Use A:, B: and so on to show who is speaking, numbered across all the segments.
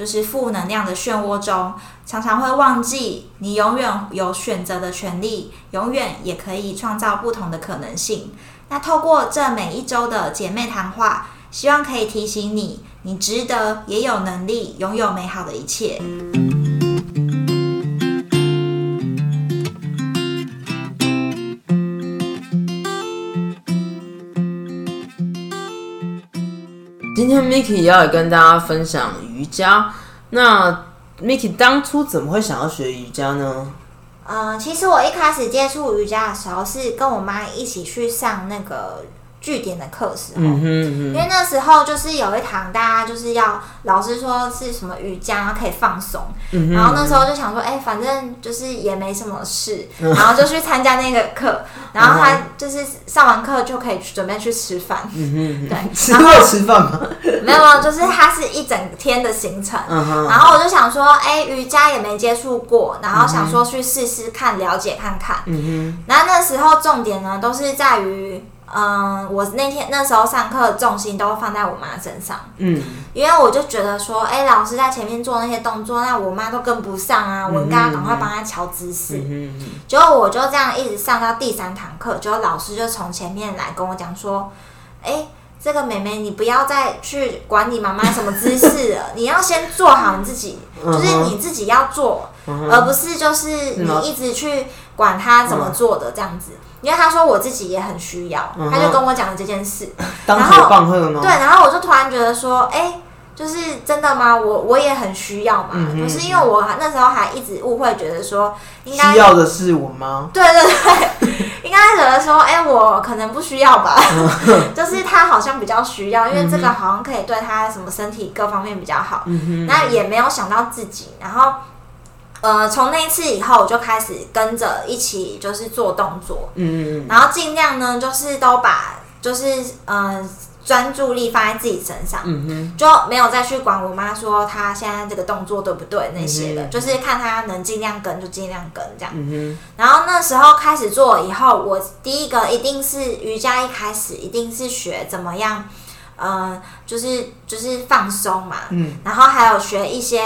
A: 就是负能量的漩涡中，常常会忘记你永远有选择的权利，永远也可以创造不同的可能性。那透过这每一周的姐妹谈话，希望可以提醒你，你值得，也有能力拥有美好的一切。
B: 今天 Miki 要跟大家分享瑜伽。那 Miki 当初怎么会想要学瑜伽呢？
A: 嗯，其实我一开始接触瑜伽的时候，是跟我妈一起去上那个据点的课时候。
B: 嗯哼
A: 因为那时候就是有一堂，大家就是要老师说是什么瑜伽可以放松，然后那时候就想说，哎、反正就是也没什么事，
B: 嗯
A: 然后就去参加那个课，然后他就是上完课就可以准备去吃饭，对，
B: 吃会吃饭吗？
A: 没有没有，就是他是一整天的行程，
B: 嗯，
A: 然后我就想说，哎、瑜伽也没接触过，然后想说去试试看，了解看看。
B: 嗯
A: 然后那时候重点呢，都是在于，嗯，我那天那时候上课重心都放在我妈身上，
B: 嗯。
A: 因为我就觉得说，哎、老师在前面做那些动作，那我妈都跟不上啊，我应该要赶快帮她调姿势。
B: 嗯嗯，
A: 结果我就这样一直上到第三堂课，结果老师就从前面来跟我讲说，哎、这个妹妹，你不要再去管你妈妈什么姿势了，你要先做好你自己，就是你自己要做，而不是就是你一直去管她怎么做的这样子。因为他说我自己也很需要，
B: 嗯
A: 他就跟我讲了这件事。
B: 当头棒喝吗？
A: 对，，然后我就突然觉得说，哎、就是真的吗？我我也很需要嘛，
B: 嗯
A: 就是因为我那时候还一直误会，觉得说应该
B: 需要的是我吗？
A: 对对对，应该觉得说，哎、我可能不需要吧，就是他好像比较需要，因为这个好像可以对他什么身体各方面比较好，
B: 嗯
A: 那也没有想到自己，然后。呃，从那一次以后，我就开始跟着一起就是做动作，
B: 嗯嗯
A: 然后尽量呢，就是都把就是呃专注力放在自己身上，
B: 嗯哼，
A: 就没有再去管我妈说她现在这个动作对不对那些的，
B: 嗯
A: 就是看她能尽量跟就尽量跟这样。
B: 嗯
A: 然后那时候开始做以后，我第一个一定是瑜伽，一开始一定是学怎么样，呃，就是就是放松嘛，
B: 嗯。
A: 然后还有学一些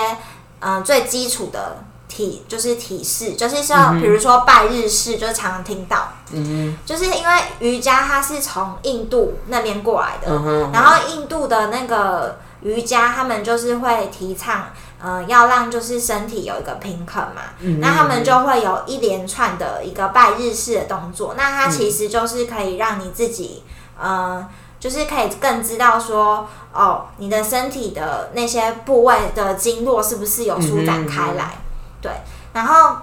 A: 嗯、呃最基础的体，就是体式，就是像比如说拜日式，就是常常听到，
B: 嗯
A: 就是因为瑜伽它是从印度那边过来的，
B: 嗯，
A: 然后印度的那个瑜伽，他们就是会提倡，呃，要让就是身体有一个平衡嘛。
B: 嗯
A: 那他们就会有一连串的一个拜日式的动作，那它其实就是可以让你自己，呃，就是可以更知道说，哦，你的身体的那些部位的经络是不是有舒展开来？对，然后，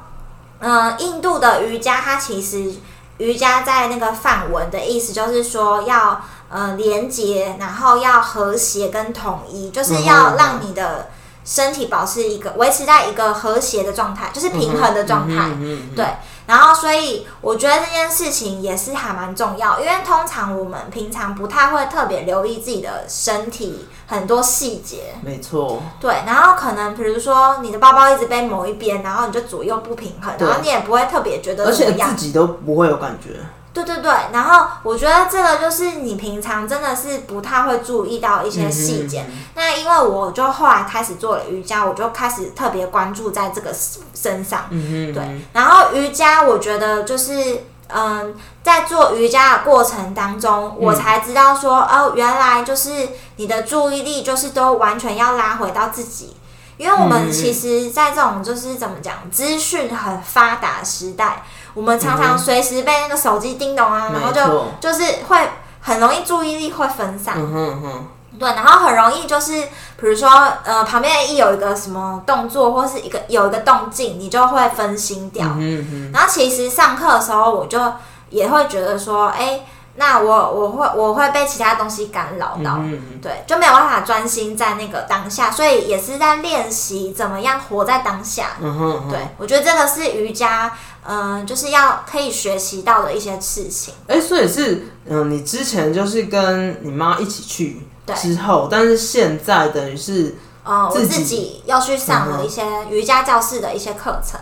A: 呃，印度的瑜伽它其实瑜伽在那个梵文的意思就是说要呃连接，然后要和谐跟统一，就是要让你的身体保持一个维持在一个和谐的状态，就是平衡的状态。
B: 嗯
A: 对，然后所以我觉得这件事情也是还蛮重要，因为通常我们平常不太会特别留意自己的身体很多细节。
B: 没错，
A: 对，然后可能比如说你的包包一直背某一边，然后你就左右不平衡，然后你也不会特别觉得
B: 而且自。己都不会有感觉。
A: 对对对，然后我觉得这个就是你平常真的是不太会注意到一些细节。那因为我就后来开始做了瑜伽，我就开始特别关注在这个身上。对，然后瑜伽我觉得就是。嗯，在做瑜伽的过程当中，我才知道说，哦，原来就是你的注意力就是都完全要拉回到自己，因为我们
B: 嗯
A: 其实，在这种就是怎么讲，资讯很发达的时代，我们常常随时被那个手机叮咚啊，然后就就是会很容易注意力会分散。
B: 嗯哼哼，
A: 对，然后很容易就是，比如说，呃，旁边一有一个什么动作，或是一个有一个动静，你就会分心掉。然后其实上课的时候，我就也会觉得说，哎，那我我会我会被其他东西干扰到，
B: 嗯
A: 对，就没有办法专心在那个当下，所以也是在练习怎么样活在当下。
B: 嗯哼，
A: 对，我觉得这个是瑜伽，嗯、就是要可以学习到的一些事情。
B: 哎、所以是，嗯、你之前就是跟你妈一起去
A: 对。
B: 之后，但是现在等于是，
A: 嗯，我
B: 自己
A: 要去上了一些瑜伽教室的一些课程。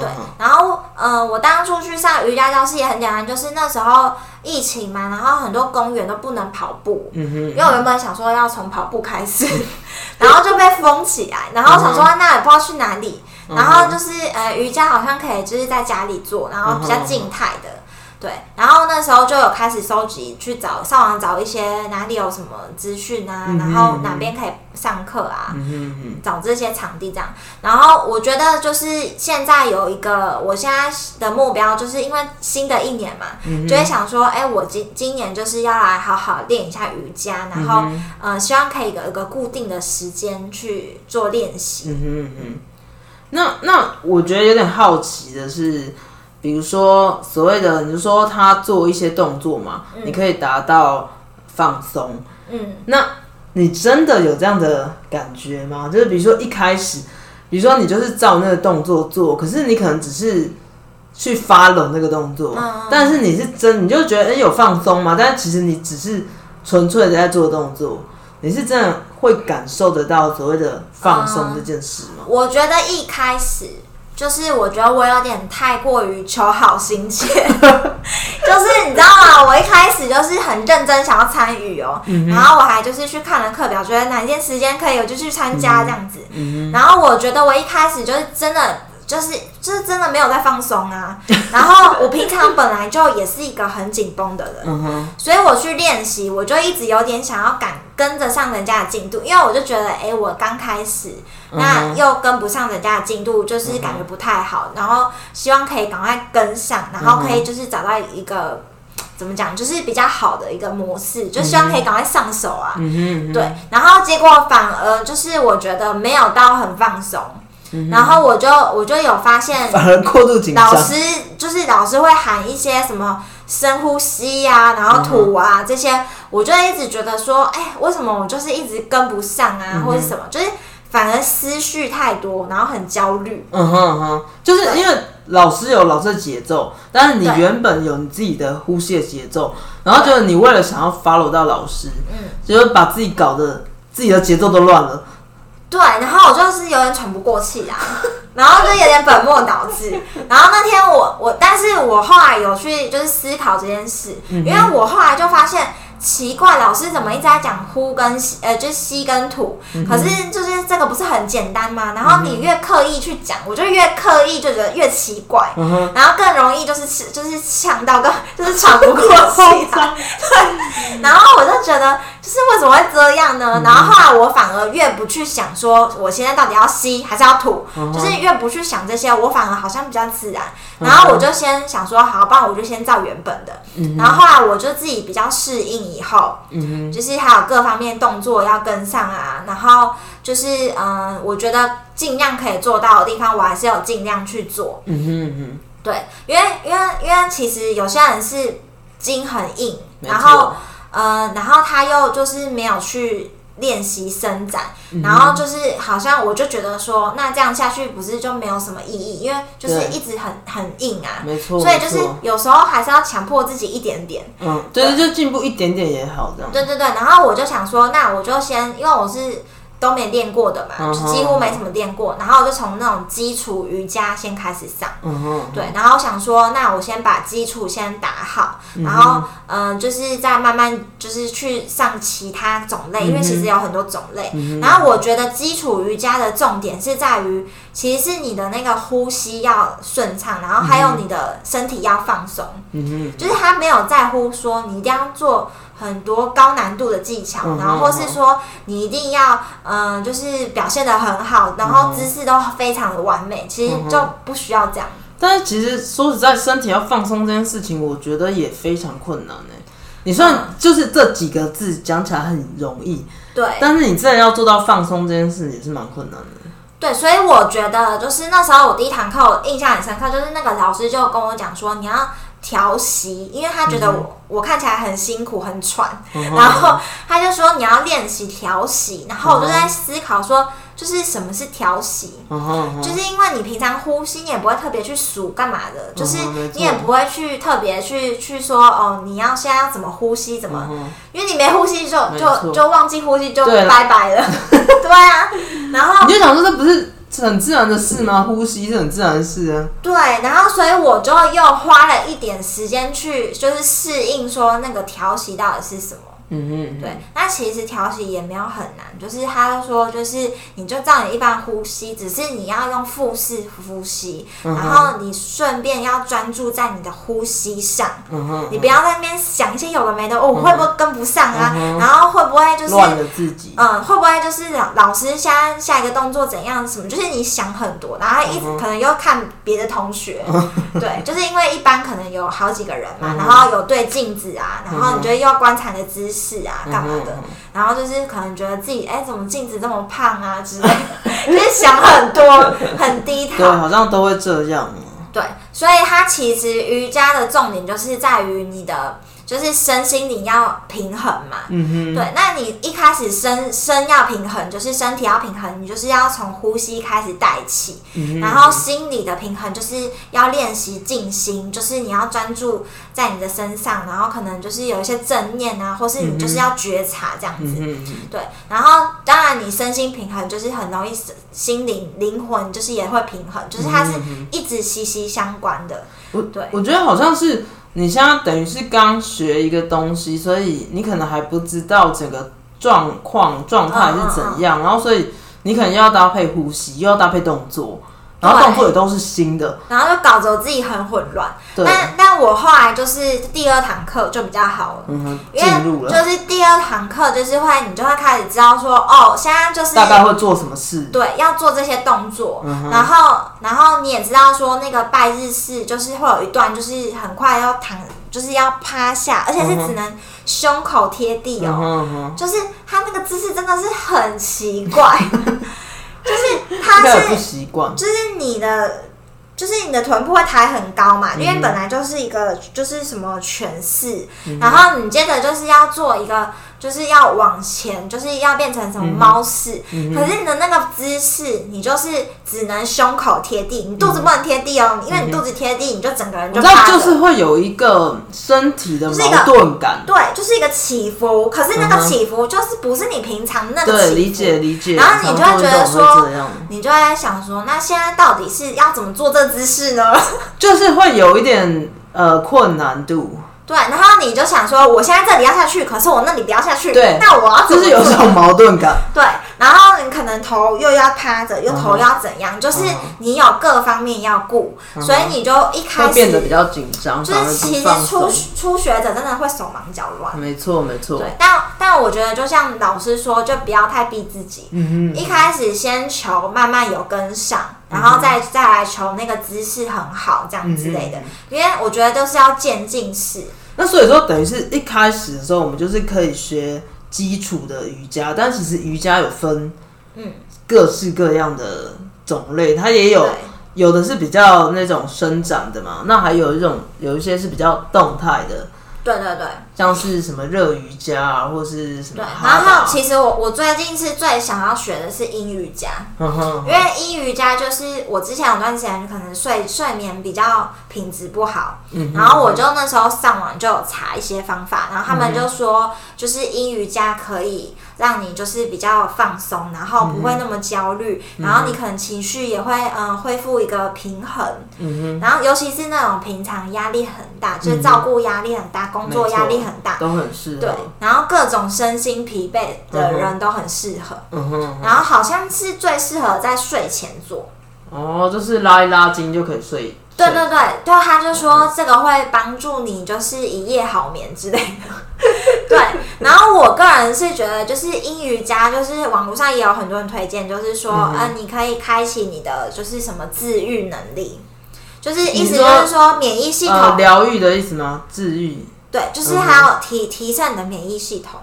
A: 对，然后呃，我当初去上瑜伽教室也很简单，就是那时候疫情嘛，然后很多公园都不能跑步，
B: 嗯哼，
A: 因为我原本想说要从跑步开始，然后就被封起来，然后想说那也不知道去哪里，
B: 嗯
A: 然后就是呃瑜伽好像可以就是在家里做，然后比较静态的。对，然后那时候就有开始收集，去找上网找一些哪里有什么资讯啊，
B: 嗯哼
A: 然后哪边可以上课啊，
B: 嗯哼哼，
A: 找这些场地这样。然后我觉得就是现在有一个，我现在的目标就是因为新的一年嘛，
B: 嗯
A: 就会想说，哎、我今今年就是要来好好练一下瑜伽，然后、
B: 嗯
A: 呃，希望可以有一个固定的时间去做练习。
B: 嗯哼哼。那那我觉得有点好奇的是，比如说所谓的，你就说他做一些动作嘛，你可以达到放松。
A: 嗯，
B: 那你真的有这样的感觉吗？就是比如说一开始，比如说你就是照那个动作做，可是你可能只是去 follow 那个动作，
A: 嗯
B: 但是你是真，你就觉得哎、诶有放松嘛，但其实你只是纯粹的在做动作，你是真的会感受得到所谓的放松这件事吗？
A: 我觉得一开始就是我觉得我有点太过于求好心切，就是你知道吗？我一开始就是很认真想要参与哦，然后我还就是去看了课表，觉得哪一件时间可以，我就去参加这样子。然后我觉得我一开始就是真的。就是就是真的没有在放松啊，然后我平常本来就也是一个很紧绷的人，
B: 嗯，
A: 所以我去练习，我就一直有点想要赶跟着上人家的进度，因为我就觉得，哎、我刚开始，那又跟不上人家的进度，就是感觉不太好，然后希望可以赶快跟上，然后可以就是找到一个。怎么讲，就是比较好的一个模式，就希望可以赶快上手啊。
B: 嗯哼，嗯
A: 对，然后结果反而就是我觉得没有到很放松，然后我就我就有发现，
B: 反而过度紧张。
A: 老师就是老师会喊一些什么深呼吸呀、然后吐啊、这些，我就一直觉得说，哎、为什么我就是一直跟不上啊，或者什么，就是反而思绪太多，然后很焦虑。
B: 嗯哼嗯哼，就是因为老师有老师的节奏，但是你原本有你自己的呼吸的节奏，然后就是你为了想要 follow 到老师，
A: 嗯，
B: 就是把自己搞得自己的节奏都乱了。
A: 对，然后我就是有点喘不过气啊，然后就有点本末倒置。然后那天我我，但是我后来有去就是思考这件事，因为我后来就发现。奇怪，老师怎么一直在讲呼跟吸，呃，就是吸跟吐，可是就是这个不是很简单吗？然后你越刻意去讲，我就越刻意就觉得越奇怪，然后更容易就是就是呛到，跟 就是喘不过气来。对，然后我就觉得，就是为什么会这样呢？然后后来我反而越不去想说，我现在到底要吸还是要吐，就是越不去想这些，我反而好像比较自然。然后我就先想说，好，不然我就先照原本的。然后后来我就自己比较适应以后，嗯就是还有各方面动作要跟上啊，然后就是嗯，我觉得尽量可以做到的地方，我还是有尽量去做。
B: 嗯哼嗯
A: 对，因为因为因为其实有些人是筋很硬，然后
B: 错。
A: 呃，然后他又就是没有去练习伸展，
B: 嗯
A: 然后就是好像我就觉得说，那这样下去不是就没有什么意义，因为就是一直很很硬啊，，
B: 没错，
A: 所以就是有时候还是要强迫自己一点点。
B: 嗯，对，就进步一点点也好，这样。
A: 对对对，然后我就想说，那我就先，因为我是都没练过的嘛，
B: 嗯
A: 就几乎没什么练过，然后我就从那种基础瑜伽先开始上。
B: 嗯，
A: 对，然后想说，那我先把基础先打好，
B: 嗯
A: 然后嗯、呃就是再慢慢就是去上其他种类，因为其实有很多种类。
B: 嗯
A: 然后我觉得基础瑜伽的重点是在于，其实是你的那个呼吸要顺畅，然后还有你的身体要放松。
B: 嗯
A: 就是他没有在乎说你一定要做很多高难度的技巧，
B: 嗯
A: 然后或是说你一定要嗯、呃就是表现的很好，然后姿势都非常的完美，其实就不需要这样。
B: 但是其实说实在，身体要放松这件事情，我觉得也非常困难哎。你算就是这几个字讲起来很容易，
A: 对，
B: 但是你真的要做到放松这件事，也是蛮困难的。
A: 对，所以我觉得就是那时候我第一堂课我印象很深刻，就是那个老师就跟我讲说，你要调息，因为他觉得我、我看起来很辛苦很喘，然后他就说你要练习调息，然后我就在思考说。就是什么是调息，就是因为你平常呼吸，你也不会特别去数干嘛的，就是你也不会去特别去去说哦，你要现在要怎么呼吸，怎么，因为你没呼吸就就就忘记呼吸就拜拜了，对啊，然后
B: 你就想说这不是很自然的事吗？呼吸是很自然的事啊。
A: 对，然后所以我就又花了一点时间去就是适应说那个调息到底是什么。嗯嗯，对，那其实调息也没有很难，就是他说，就是你就照你一般呼吸，只是你要用腹式呼吸，然后你顺便要专注在你的呼吸上，嗯你不要在那边想一些有的没的，哦，会不会跟不上啊？然后会不会就是
B: 乱了自己？
A: 嗯，会不会就是老老师下下一个动作怎样什么？就是你想很多，然后一直可能又看别的同学，对，就是因为一般可能有好几个人嘛，然后有对镜子啊，然后你觉得又要观察的姿势。是啊，干嘛的？然后就是可能觉得自己哎，怎么镜子这么胖啊之类，就是想很多，很低头。
B: 对，好像都会这样。
A: 对，所以它其实瑜伽的重点就是在于你的。就是身心灵要平衡嘛，嗯哼，对。那你一开始身身要平衡，就是身体要平衡，你就是要从呼吸开始带起，然后心理的平衡就是要练习静心，就是你要专注在你的身上，然后可能就是有一些正念啊，或是你就是要觉察这样子，对。然后当然你身心平衡，就是很容易心灵灵魂就是也会平衡，就是它是一直息息相关的。对，
B: 我觉得好像是。你现在等于是刚学一个东西，所以你可能还不知道整个状况状态是怎样，然后所以你可能要搭配呼吸，又要搭配动作。然后动作也都是新的，
A: 然后就搞得我自己很混乱。但但我后来就是第二堂课就比较好了，嗯因为就是第二堂课就是会你就会开始知道说哦，现在就是
B: 大概会做什么事，
A: 对，要做这些动作。然后然后你也知道说那个拜日式就是会有一段就是很快要躺，就是要趴下，而且是只能胸口贴地哦，就是他那个姿势真的是很奇怪。就是它是
B: 不习惯，
A: 就是你的，就是你的臀部会抬很高嘛，因为本来就是一个就是什么犬式，然后你接着就是要做一个。就是要往前，就是要变成什么猫式，可是你的那个姿势，你就是只能胸口贴地，你肚子不能贴地哦，因为你肚子贴地，你就整个人就趴
B: 就是会有一个身体的矛盾感，
A: 对，就是一个起伏，可是那个起伏就是不是你平常那个
B: 起伏，理解理解，
A: 然后你就会觉得说，你就会想说，那现在到底是要怎么做这姿势呢？
B: 就是会有一点呃困难度。
A: 对，然后你就想说，我现在这里要下去，可是我那里不要下去。
B: 对，
A: 那我要
B: 就是有这种矛盾感。
A: 对，然后你可能头又要趴着，又头要怎样，就是你有各方面要顾，所以你就一开始
B: 变得比较紧张。
A: 就是其实初初学者真的会手忙脚乱。
B: 没错，没错。
A: 对，但但我觉得就像老师说，就不要太逼自己。嗯一开始先求慢慢有跟上，然后再再来求那个姿势很好，这样之类的。因为我觉得都是要渐进式。
B: 那所以说，等于是一开始的时候，我们就是可以学基础的瑜伽，但其实瑜伽有分，嗯，各式各样的种类，它也有有的是比较那种伸展的嘛，那还有一种有一些是比较动态的。
A: 对对对，
B: 像是什么热瑜伽啊，或是什么。对，
A: 然后其实我我最近是最想要学的是阴瑜伽，因为阴瑜伽就是我之前有段时间可能睡睡眠比较品质不好，然后我就那时候上网就有查一些方法，然后他们就说就是阴瑜伽可以。让你就是比较放松，然后不会那么焦虑，然后你可能情绪也会嗯恢复一个平衡，嗯然后尤其是那种平常压力很大，就是照顾压力很大，工作压力很大，
B: 都很适合。
A: 对，然后各种身心疲惫的人都很适合。嗯哼，然后好像是最适合在睡前做。
B: 哦，就是拉一拉筋就可以睡。
A: 对对对，对，他就说这个会帮助你，就是一夜好眠之类的。对，然后我个人是觉得，就是英语家，就是网络上也有很多人推荐，就是说，嗯，你可以开启你的就是什么自愈能力，就是意思就是说免疫系
B: 呃
A: 统，
B: 疗愈的意思吗？治愈，
A: 对，就是还要提提升你的免疫系统。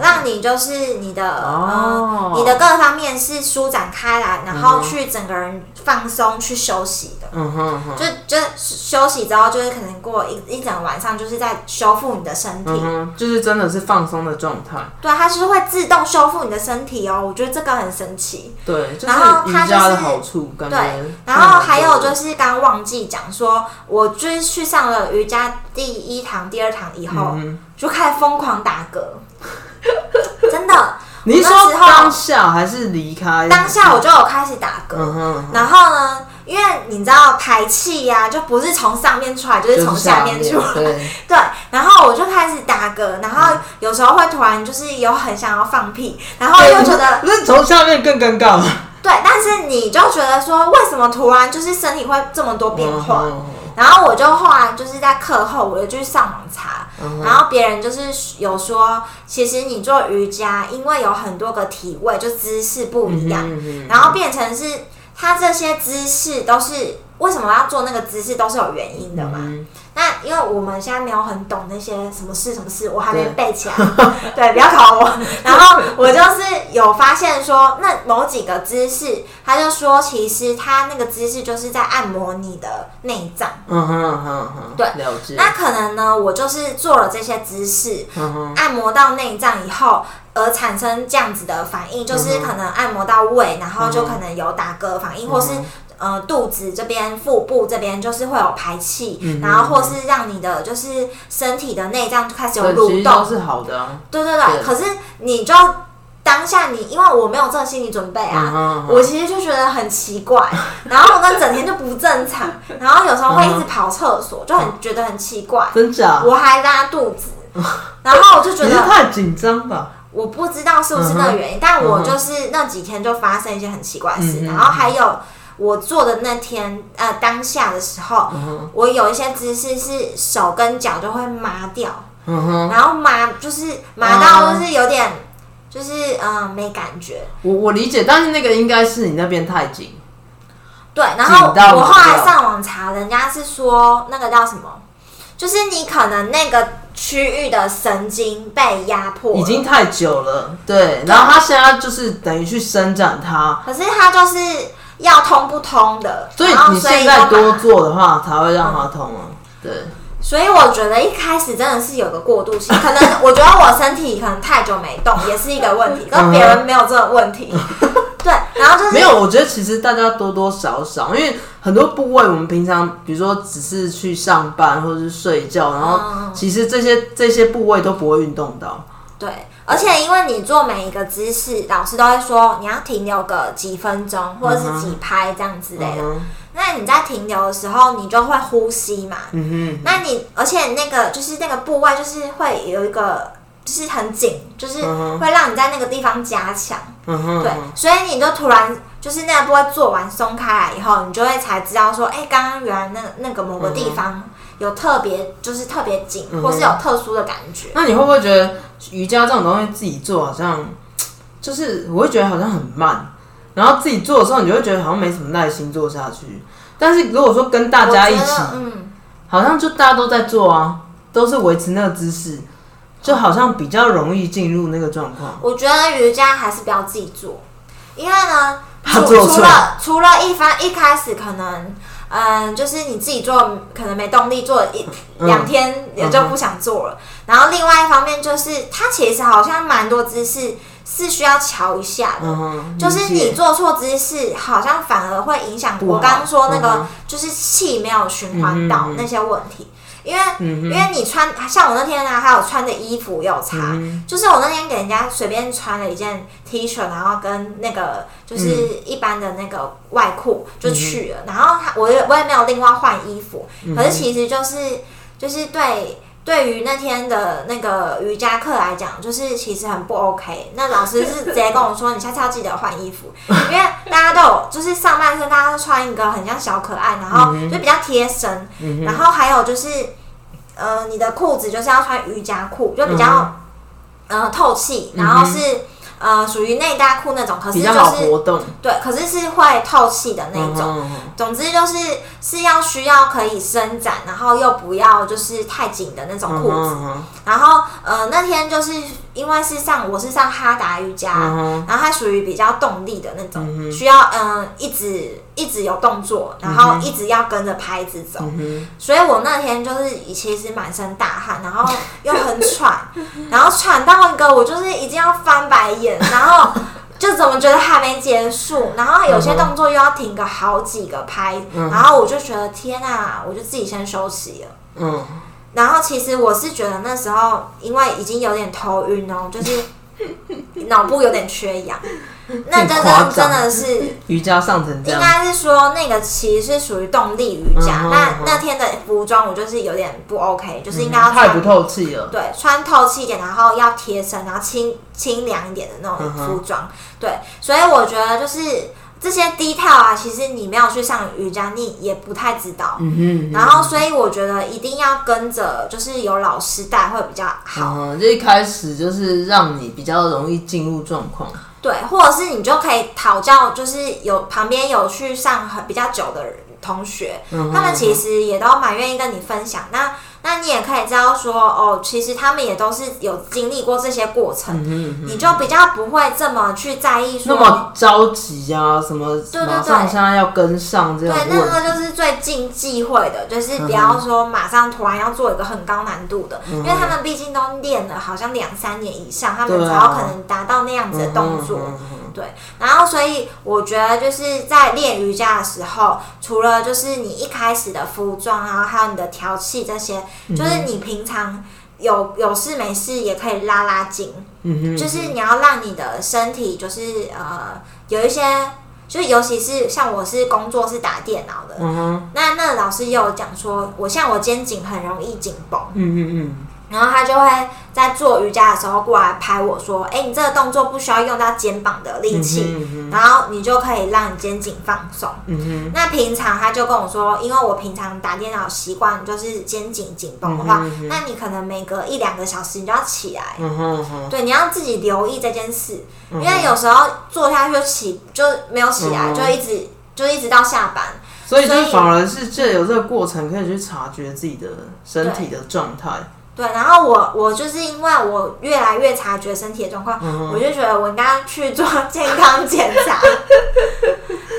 A: 让你就是你的、
B: 哦
A: 呃，你的各方面是舒展开来，然后去整个人放松去休息的。
B: 嗯哼哼，
A: 就就休息之后，就是可能过一一整晚上，就是在修复你的身体。
B: 嗯，就是真的是放松的状态，
A: 对，它是会自动修复你的身体哦。我觉得这个很神奇。
B: 对，就是
A: 然后它就是
B: 好处，
A: 对，然后还有就是是刚刚忘记讲说，我就是去上了瑜伽第一堂、第二堂以后，
B: 嗯
A: 就开始疯狂打嗝，真的。
B: 你是说当下还是离开？
A: 当下我就有开始打嗝，
B: 嗯哼，
A: 然后呢，因为你知道排气呀、就不是从上面出来，就是从下面出来。
B: 对，
A: 对，然后我就开始打嗝，然后有时候会突然就是有很想要放屁，然后又觉得
B: 那从下面更尴尬？
A: 对，但是你就觉得说，为什么突然就是身体会这么多变化？
B: 嗯
A: 然后我就后来就是在课后，我就去上网查，
B: 嗯
A: 然后别人就是有说，其实你做瑜伽，因为有很多个体位，就姿势不一样，然后变成是它这些姿势都是为什么要做那个姿势都是有原因的嘛。
B: 嗯
A: 那因为我们现在没有很懂那些什么事什么事，我还没
B: 对
A: 背起来，对，不要考我。然后我就是有发现说，那某几个姿势，他就说其实他那个姿势就是在按摩你的内脏。
B: 嗯哼嗯哼，
A: 对
B: 了解。
A: 那可能呢，我就是做了这些姿势，
B: 嗯，
A: 按摩到内脏以后，而产生这样子的反应，就是可能按摩到胃，然后就可能有打嗝反应，或是呃肚子这边、腹部这边就是会有排气，
B: 嗯
A: 然后或是让你的就是身体的内脏就开始有蠕动。
B: 是好的啊。
A: 对对对，
B: 对
A: 可是你就当下你，因为我没有这个心理准备啊。我其实就觉得很奇怪，然后我跟整天就不正常，然后有时候会一直跑厕所，就很觉得很奇怪。
B: 真假？
A: 我还拉肚子，然后我就觉得
B: 太紧张吧？
A: 我不知道是不是那个原因，但我就是那几天就发生一些很奇怪的事，
B: 嗯
A: 然后还有我做的那天呃当下的时候，
B: 嗯
A: 我有一些姿势是手跟脚就会麻掉，
B: 嗯，
A: 然后麻就是麻到就是有点就是嗯、呃没感觉，
B: 我我理解，但是那个应该是你那边太紧。
A: 对，然后我后来上网查，人家是说那个叫什么，就是你可能那个区域的神经被压迫，
B: 已经太久了，对，然后他现在就是等于去伸展它，
A: 可是它就是要通不通的，
B: 所以你现在多做的话才会让它通啊，对，
A: 所以我觉得一开始真的是有个过渡期，可能 我觉得我身体可能太久没动也是一个问题，跟别人没有这个问题。对，然后就是
B: 没有，我觉得其实大家多多少少，因为很多部位我们平常比如说只是去上班或者是睡觉，然后
A: 嗯。
B: 其实这些这些部位都不会运动到，
A: 对，而且因为你做每一个姿势，老师都会说你要停留个几分钟或者是几拍这样之类的。
B: 嗯
A: 那你在停留的时候，你就会呼吸嘛。
B: 嗯
A: 那你而且那个就是那个部位就是会有一个就是很紧，就是会让你在那个地方加强。
B: 嗯哼，
A: 对，所以你就突然就是那个部位做完松开来以后，你就会才知道说，哎、刚刚原来那那个某个地方有特别就是特别紧，
B: 嗯
A: 或是有特殊的感觉。
B: 那你会不会觉得瑜伽这种东西自己做好像，就是我会觉得好像很慢，然后自己做的时候，你就会觉得好像没什么耐心做下去。但是如果说跟大家一起
A: 我觉，得嗯，
B: 好像就大家都在做啊，都是维持那个姿势，就好像比较容易进入那个状况。
A: 我觉得瑜伽还是不要自己做，因为呢，除
B: 做错
A: 除了除了一番一开始可能。嗯，就是你自己做，可能没动力做一
B: 嗯
A: 两天也就不想做了。然后另外一方面就是，它其实好像蛮多姿势是需要瞧一下的。
B: 嗯，
A: 就是你做错姿势，好像反而会影响我刚刚说那个就是气没有循环到那些问题。因为
B: 嗯
A: 因为你穿像我那天呢，还有穿的衣服有差，
B: 嗯
A: 就是我那天给人家随便穿了一件 T 恤，然后跟那个就是一般的那个外裤就去了，然后他我也我也没有另外换衣服，可是其实就是就是对。对于那天的那个瑜伽课来讲，就是其实很不 OK。那老师是直接跟我说，你下次要记得换衣服，因为大家都有，就是上半身大家都穿一个很像小可爱，然后就比较贴身，
B: 嗯
A: 然后还有就是，呃，你的裤子就是要穿瑜伽裤，就比较、
B: 嗯。
A: 呃透气，然后是呃属于内搭裤那种，可是就是
B: 活动。
A: 对，可是是会透气的那种。
B: 嗯
A: 总之就是是要需要可以伸展，然后又不要就是太紧的那种裤子。
B: 嗯
A: 然后呃那天就是因为是上我是上哈达瑜伽，
B: 嗯
A: 然后它属于比较动力的那种，需要嗯、呃一直一直有动作，然后一直要跟着拍子走。
B: 嗯
A: 所以我那天就是其实满身大汗，然后 又很喘，然后喘到一个我就是已经要翻白眼，然后 就怎么觉得还没结束，然后有些动作又要停个好几个拍，然后我就觉得天啊，我就自己先休息了。
B: 嗯
A: 然后其实我是觉得那时候因为已经有点头晕哦，就是脑部有点缺氧，那真的真的是
B: 瑜伽上成这样，
A: 应该是说那个其实是属于动力瑜伽。
B: 嗯哼
A: 那
B: 嗯哼
A: 那天的服装我就是有点不 OK，就是应该要穿、
B: 太不透气了。
A: 对穿透气一点，然后要贴身，然后清清凉一点的那种
B: 嗯哼
A: 服装。对，所以我觉得就是这些 detail 啊，其实你没有去上瑜伽，你也不太知道。
B: 嗯哼，
A: 然后，所以我觉得一定要跟着，就是有老师带会比较好。
B: 嗯，就一开始就是让你比较容易进入状况。
A: 对，或者是你就可以讨教，就是有旁边有去上很比较久的人同学，
B: 嗯
A: 他们其实也都蛮愿意跟你分享。那那你也可以知道说，哦，其实他们也都是有经历过这些过程，你就比较不会这么去在意说
B: 嗯那么着急啊，什么
A: 对对
B: 马上现在要跟上这样
A: 对，那。个就是最近忌讳的，就是不要说马上突然要做一个很高难度的，因为他们毕竟都练了好像两三年以上，他们才有可能达到那样子的动作。对，然后所以我觉得就是在练瑜伽的时候，除了就是你一开始的服装啊，还有你的调气这些，就是你平常有有事没事也可以拉拉筋，就是你要让你的身体就是呃有一些。就是尤其是像我是工作是打电脑的，
B: 嗯，
A: 那那老师也有讲说，我像我肩颈很容易紧绷，
B: 嗯嗯嗯，
A: 然后他就会在做瑜伽的时候过来拍我说：“哎、你这个动作不需要用到肩膀的力气，
B: 嗯
A: 然后你就可以让你肩颈放松。
B: 嗯
A: 那平常他就跟我说，因为我平常打电脑习惯就是肩颈紧绷的话，那你可能每隔一两个小时你就要起来。对，你要自己留意这件事，因为有时候坐下去就起就没有起来，
B: 嗯
A: 就一直就一直到下班。
B: 所以就反而是借由这个过程，可以去察觉自己的身体的状态。
A: 对，然后我我就是因为我越来越察觉身体的状况，
B: 嗯
A: 我就觉得我应该去做健康检查。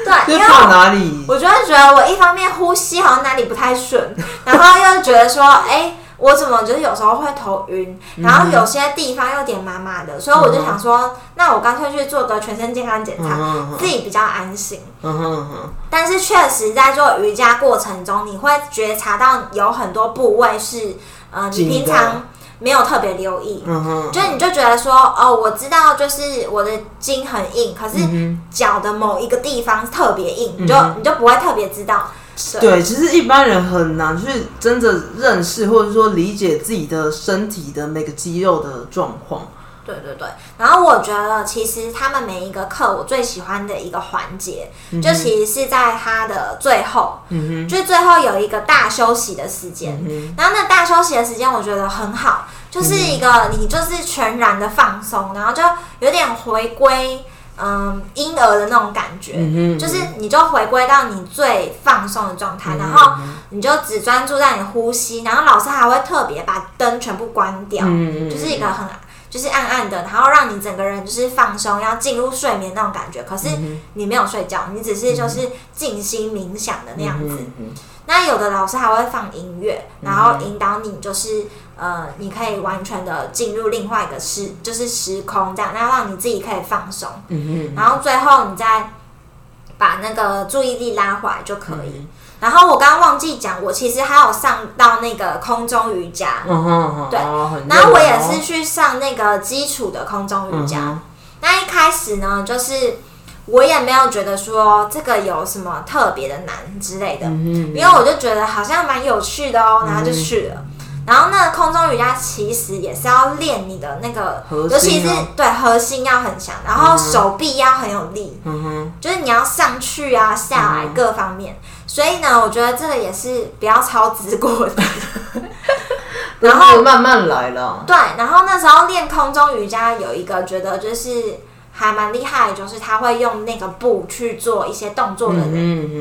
A: 对，因为
B: 哪里？
A: 我就会觉得我一方面呼吸好像哪里不太顺，然后又觉得说，哎、我怎么就是有时候会头晕，然后有些地方又点麻麻的，所以我就想说，那我干脆去做个全身健康检查，
B: 嗯
A: 自己比较安心。但是确实在做瑜伽过程中，你会觉察到有很多部位是，呃，你平常没有特别留意。就你就觉得说，哦，我知道，就是我的筋很硬，可是
B: 嗯
A: 脚的某一个地方特别硬，你就你就不会特别知道。对
B: 对，其实一般人很难去真的认识或者说理解自己的身体的每个肌肉的状况。
A: 对对对，然后我觉得其实他们每一个课，我最喜欢的一个环节，就其实是在他的最后，
B: 嗯
A: 就最后有一个大休息的时间。然后那大休息的时间，我觉得很好，就是一个你就是全然的放松，然后就有点回归。嗯，婴儿的那种感觉，
B: 嗯
A: 就是你就回归到你最放松的状态，然后你就只专注在你呼吸，然后老师还会特别把灯全部关掉，
B: 嗯。
A: 就是一个很就是暗暗的，然后让你整个人就是放松，要进入睡眠那种感觉。可是你没有睡觉，你只是就是静心冥想的那样子。
B: 嗯
A: 那有的老师还会放音乐，然后引导你，就是呃，你可以完全的进入另外一个时，就是时空这样，那让你自己可以放松。
B: 嗯
A: 然后最后你再把那个注意力拉回来就可以。然后我刚刚忘记讲，我其实还有上到那个空中瑜伽，
B: 嗯哼，
A: 对
B: 哦
A: 然后我也是去上那个基础的空中瑜伽。
B: 嗯
A: 那一开始呢，就是我也没有觉得说这个有什么特别的难之类的，
B: 嗯
A: 因为我就觉得好像蛮有趣的哦，然后就去了。然后那个空中瑜伽其实也是要练你的那个，
B: 核心
A: 尤其是
B: 哦
A: 对核心要很强，然后手臂要很有力，
B: 嗯哼，
A: 就是你要上去啊、下来各方面。所以呢，我觉得这个也是不要超值过的。
B: 然后慢慢来了。
A: 对，然后那时候练空中瑜伽有一个觉得就是还蛮厉害，就是他会用那个布去做一些动作的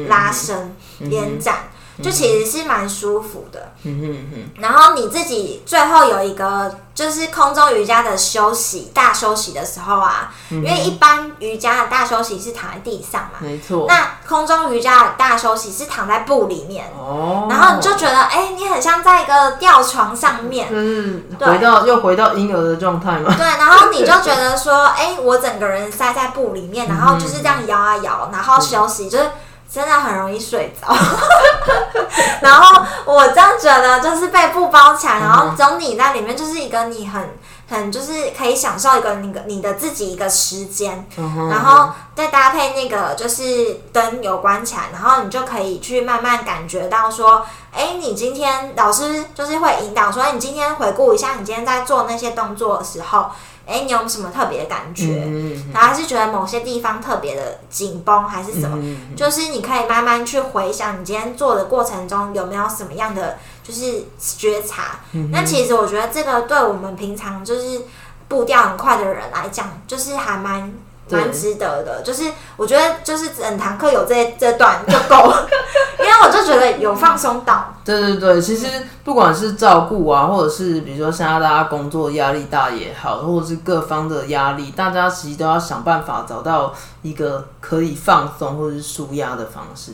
A: 拉伸、延展。就其实是蛮舒服的，嗯哼哼。然后你自己最后有一个就是空中瑜伽的休息大休息的时候啊，因为一般瑜伽的大休息是躺在地上嘛，
B: 没错。
A: 那空中瑜伽的大休息是躺在布里面，哦。然后你就觉得，哎，你很像在一个吊床上面，
B: 嗯，回到又回到婴儿的状态嘛。
A: 对，然后你就觉得说，哎，我整个人塞在布里面，然后就是这样摇啊摇，然后休息，就是。真的很容易睡着，然后我这样觉得就是被布包起来，然后整理在里面，就是一个你很很就是可以享受一个那个你的自己一个时间，然后再搭配那个就是灯有关起来，然后你就可以去慢慢感觉到说，哎，你今天老师就是会引导说，你今天回顾一下你今天在做那些动作的时候。哎，你有什么特别的感觉？然后还是觉得某些地方特别的紧绷，还是什么？就是你可以慢慢去回想你今天做的过程中有没有什么样的就是觉察。那其实我觉得这个对我们平常就是步调很快的人来讲，就是还蛮。蛮值得的，就是我觉得就是整堂课有这这段就够了，因为我就觉得有放松到。
B: 对对对，其实不管是照顾啊，或者是比如说现在大家工作压力大也好，或者是各方的压力，大家其实都要想办法找到一个可以放松或者是舒压的方式。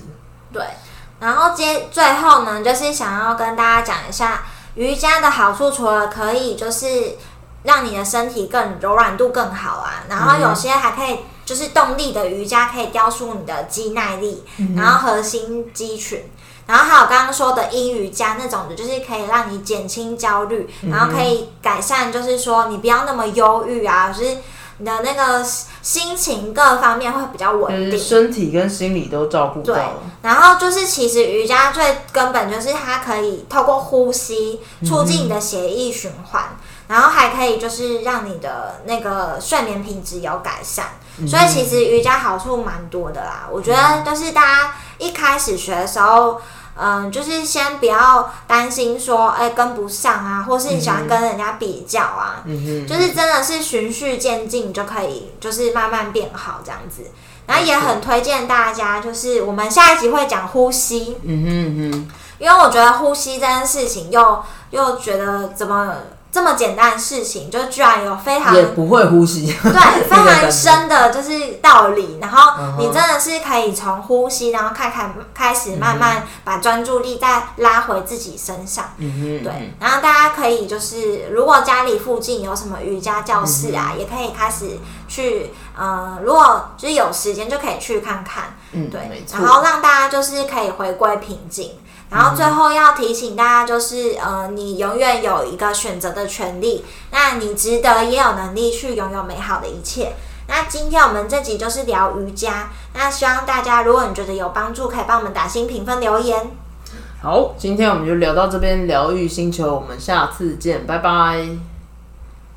A: 对，然后接最后呢，就是想要跟大家讲一下瑜伽的好处，除了可以就是。让你的身体更柔软度更好啊，然后有些还可以就是动力的瑜伽可以雕塑你的肌耐力，然后核心肌群，然后还有刚刚说的阴瑜伽那种的，就是可以让你减轻焦虑，然后可以改善，就是说你不要那么忧郁啊，就是你的那个心情各方面会比较稳定，
B: 身体跟心理都照顾到。对，
A: 然后就是其实瑜伽最根本就是它可以透过呼吸促进你的血液循环。然后还可以就是让你的那个睡眠品质有改善，所以其实瑜伽好处蛮多的啦。我觉得就是大家一开始学的时候，嗯，就是先不要担心说，哎，跟不上啊，或是你喜欢跟人家比较啊，就是真的是循序渐进就可以，就是慢慢变好这样子。然后也很推荐大家，就是我们下一集会讲呼吸，嗯哼哼，因为我觉得呼吸这件事情又又觉得怎么。这么简单的事情，就居然有非常
B: 也不会呼吸，
A: 对，非常深的就是道理。然后你真的是可以从呼吸，然后看看开始慢慢把专注力再拉回自己身上。嗯对，然后大家可以就是，如果家里附近有什么瑜伽教室啊，也可以开始去，呃，如果就是有时间就可以去看看。嗯，对，然后让大家就是可以回归平静。然后最后要提醒大家，就是呃，你永远有一个选择的权利，那你值得也有能力去拥有美好的一切。那今天我们这集就是聊瑜伽，那希望大家如果你觉得有帮助，可以帮我们打新评分留言。
B: 好，今天我们就聊到这边，疗愈星球，我们下次见，拜拜。